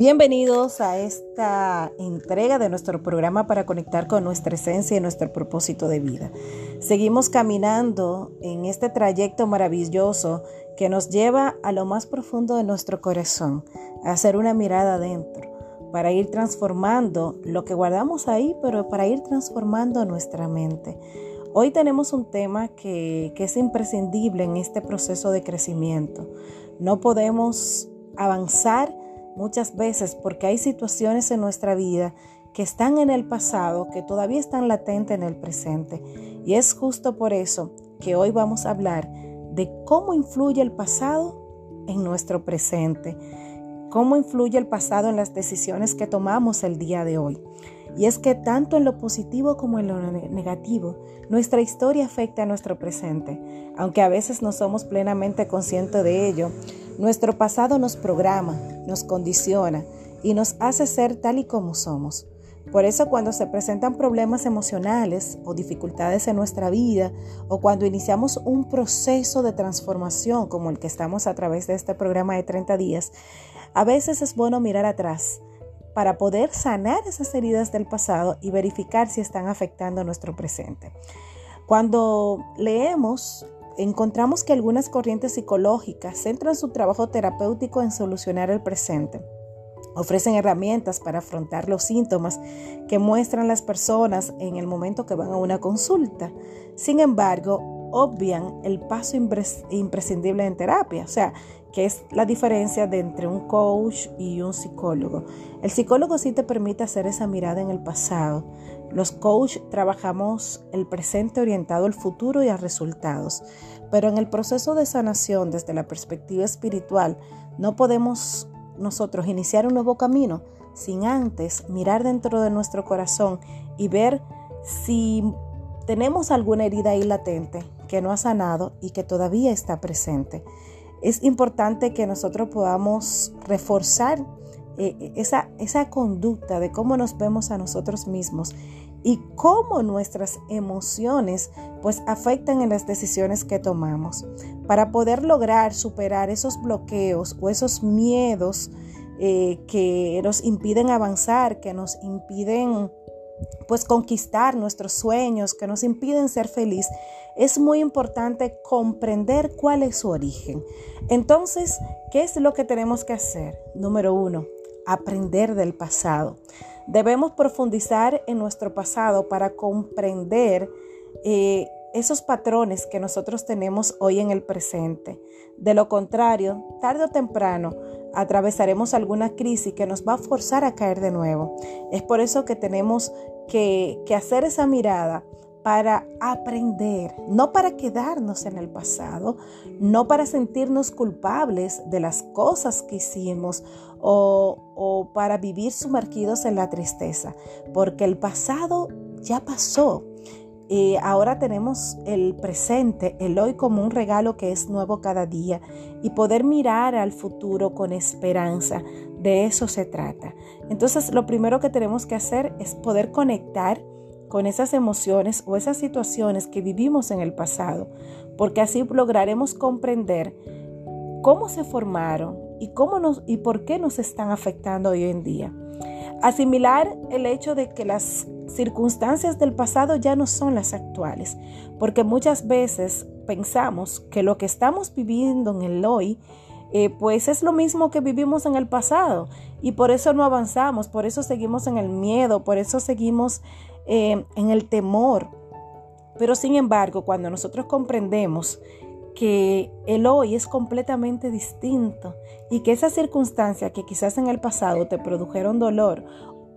Bienvenidos a esta entrega de nuestro programa para conectar con nuestra esencia y nuestro propósito de vida. Seguimos caminando en este trayecto maravilloso que nos lleva a lo más profundo de nuestro corazón, a hacer una mirada adentro, para ir transformando lo que guardamos ahí, pero para ir transformando nuestra mente. Hoy tenemos un tema que, que es imprescindible en este proceso de crecimiento. No podemos avanzar muchas veces porque hay situaciones en nuestra vida que están en el pasado, que todavía están latentes en el presente. Y es justo por eso que hoy vamos a hablar de cómo influye el pasado en nuestro presente, cómo influye el pasado en las decisiones que tomamos el día de hoy. Y es que tanto en lo positivo como en lo negativo, nuestra historia afecta a nuestro presente. Aunque a veces no somos plenamente conscientes de ello, nuestro pasado nos programa, nos condiciona y nos hace ser tal y como somos. Por eso cuando se presentan problemas emocionales o dificultades en nuestra vida o cuando iniciamos un proceso de transformación como el que estamos a través de este programa de 30 días, a veces es bueno mirar atrás para poder sanar esas heridas del pasado y verificar si están afectando nuestro presente. Cuando leemos, encontramos que algunas corrientes psicológicas centran su trabajo terapéutico en solucionar el presente. Ofrecen herramientas para afrontar los síntomas que muestran las personas en el momento que van a una consulta. Sin embargo, obvian el paso imprescindible en terapia, o sea, que es la diferencia entre un coach y un psicólogo. El psicólogo sí te permite hacer esa mirada en el pasado. Los coach trabajamos el presente orientado al futuro y a resultados, pero en el proceso de sanación desde la perspectiva espiritual no podemos nosotros iniciar un nuevo camino sin antes mirar dentro de nuestro corazón y ver si tenemos alguna herida ahí latente que no ha sanado y que todavía está presente es importante que nosotros podamos reforzar eh, esa, esa conducta de cómo nos vemos a nosotros mismos y cómo nuestras emociones pues afectan en las decisiones que tomamos. Para poder lograr superar esos bloqueos o esos miedos eh, que nos impiden avanzar, que nos impiden pues conquistar nuestros sueños, que nos impiden ser felices es muy importante comprender cuál es su origen. Entonces, ¿qué es lo que tenemos que hacer? Número uno, aprender del pasado. Debemos profundizar en nuestro pasado para comprender eh, esos patrones que nosotros tenemos hoy en el presente. De lo contrario, tarde o temprano, atravesaremos alguna crisis que nos va a forzar a caer de nuevo. Es por eso que tenemos que, que hacer esa mirada para aprender, no para quedarnos en el pasado, no para sentirnos culpables de las cosas que hicimos o, para vivir sumergidos en la tristeza, porque el pasado ya pasó. y ahora tenemos el presente, el hoy como un regalo que es nuevo cada día y poder mirar al futuro con esperanza. De eso se trata. Entonces, lo primero que tenemos que hacer es poder conectar con esas emociones o esas situaciones que vivimos en el pasado, porque así lograremos comprender cómo se formaron y cómo nos y por qué nos están afectando hoy en día. Asimilar el hecho de que las circunstancias del pasado ya no son las actuales, porque muchas veces pensamos que lo que estamos viviendo en el hoy eh, pues es lo mismo que vivimos en el pasado y por eso no avanzamos, por eso seguimos en el miedo, por eso seguimos eh, en el temor. Pero sin embargo, cuando nosotros comprendemos que el hoy es completamente distinto y que esas circunstancias que quizás en el pasado te produjeron dolor,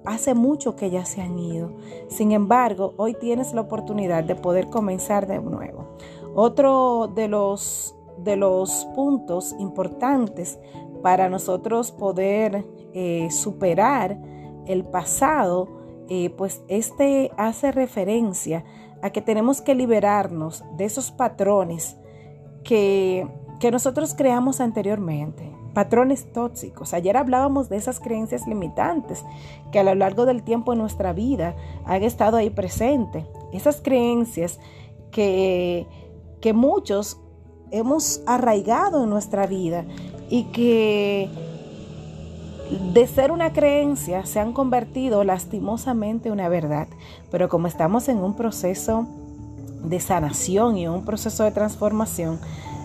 hace mucho que ya se han ido. Sin embargo, hoy tienes la oportunidad de poder comenzar de nuevo. Otro de los de los puntos importantes para nosotros poder eh, superar el pasado, eh, pues este hace referencia a que tenemos que liberarnos de esos patrones que, que nosotros creamos anteriormente, patrones tóxicos. Ayer hablábamos de esas creencias limitantes que a lo largo del tiempo en nuestra vida han estado ahí presentes. Esas creencias que, que muchos hemos arraigado en nuestra vida y que de ser una creencia se han convertido lastimosamente en una verdad. Pero como estamos en un proceso de sanación y un proceso de transformación,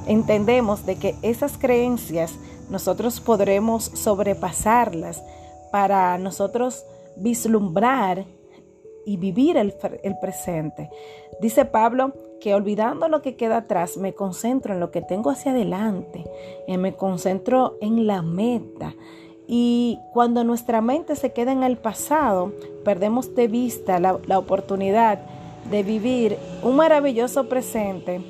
entendemos de que esas creencias nosotros podremos sobrepasarlas para nosotros vislumbrar y vivir el, el, presente. Dice Pablo que olvidando lo que queda atrás, me concentro en lo que tengo hacia adelante, y me concentro en la meta. Y cuando nuestra mente se queda en el pasado, perdemos de vista la, oportunidad de vivir un maravilloso presente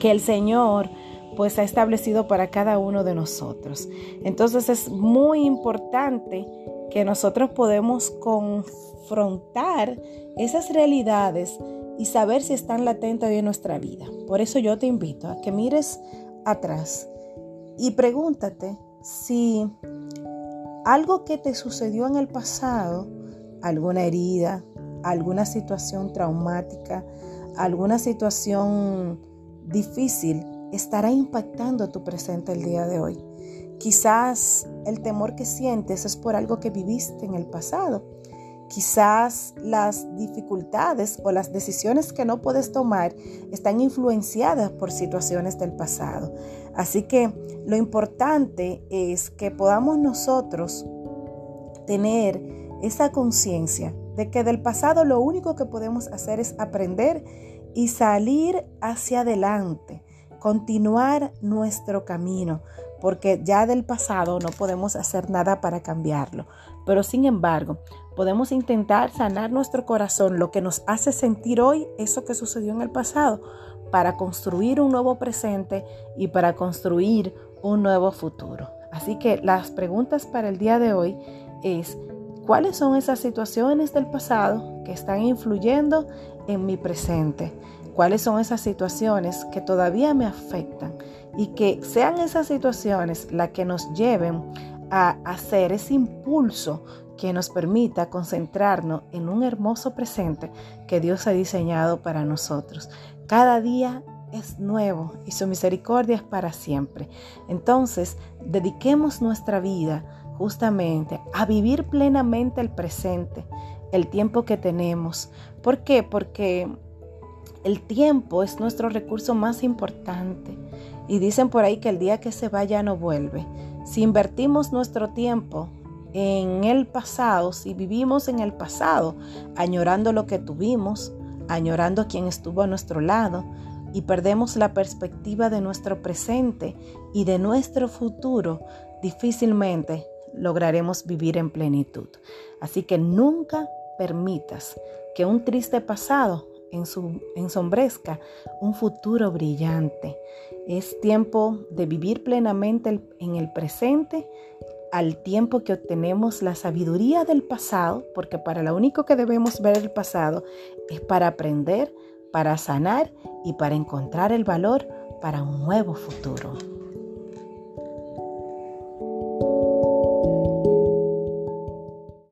que el Señor pues ha establecido para cada uno de nosotros. Entonces es muy importante que nosotros podemos confrontar esas realidades y saber si están latentes hoy en nuestra vida. Por eso yo te invito a que mires atrás y pregúntate si algo que te sucedió en el pasado, alguna herida, alguna situación traumática, alguna situación difícil, estará impactando tu presente el día de hoy. Quizás el temor que sientes es por algo que viviste en el pasado. Quizás las dificultades o las decisiones que no puedes tomar están influenciadas por situaciones del pasado. Así que lo importante es que podamos nosotros tener esa conciencia de que del pasado lo único que podemos hacer es aprender y salir hacia adelante continuar nuestro camino, porque ya del pasado no podemos hacer nada para cambiarlo. Pero sin embargo, podemos intentar sanar nuestro corazón, lo que nos hace sentir hoy eso que sucedió en el pasado, para construir un nuevo presente y para construir un nuevo futuro. Así que las preguntas para el día de hoy es, ¿cuáles son esas situaciones del pasado que están influyendo en mi presente? cuáles son esas situaciones que todavía me afectan y que sean esas situaciones las que nos lleven a hacer ese impulso que nos permita concentrarnos en un hermoso presente que Dios ha diseñado para nosotros. Cada día es nuevo y su misericordia es para siempre. Entonces, dediquemos nuestra vida justamente a vivir plenamente el presente, el tiempo que tenemos. ¿Por qué? Porque el tiempo es nuestro recurso más importante y dicen por ahí que el día que se va ya no vuelve. Si invertimos nuestro tiempo en el pasado, si vivimos en el pasado, añorando lo que tuvimos, añorando quien estuvo a nuestro lado, y perdemos la perspectiva de nuestro presente y de nuestro futuro, difícilmente lograremos vivir en plenitud. Así que nunca permitas que un triste pasado ensombrezca un futuro brillante. Es tiempo de vivir plenamente en el presente al tiempo que obtenemos la sabiduría del pasado, porque para lo único que debemos ver el pasado es para aprender, para sanar y para encontrar el valor para un nuevo futuro.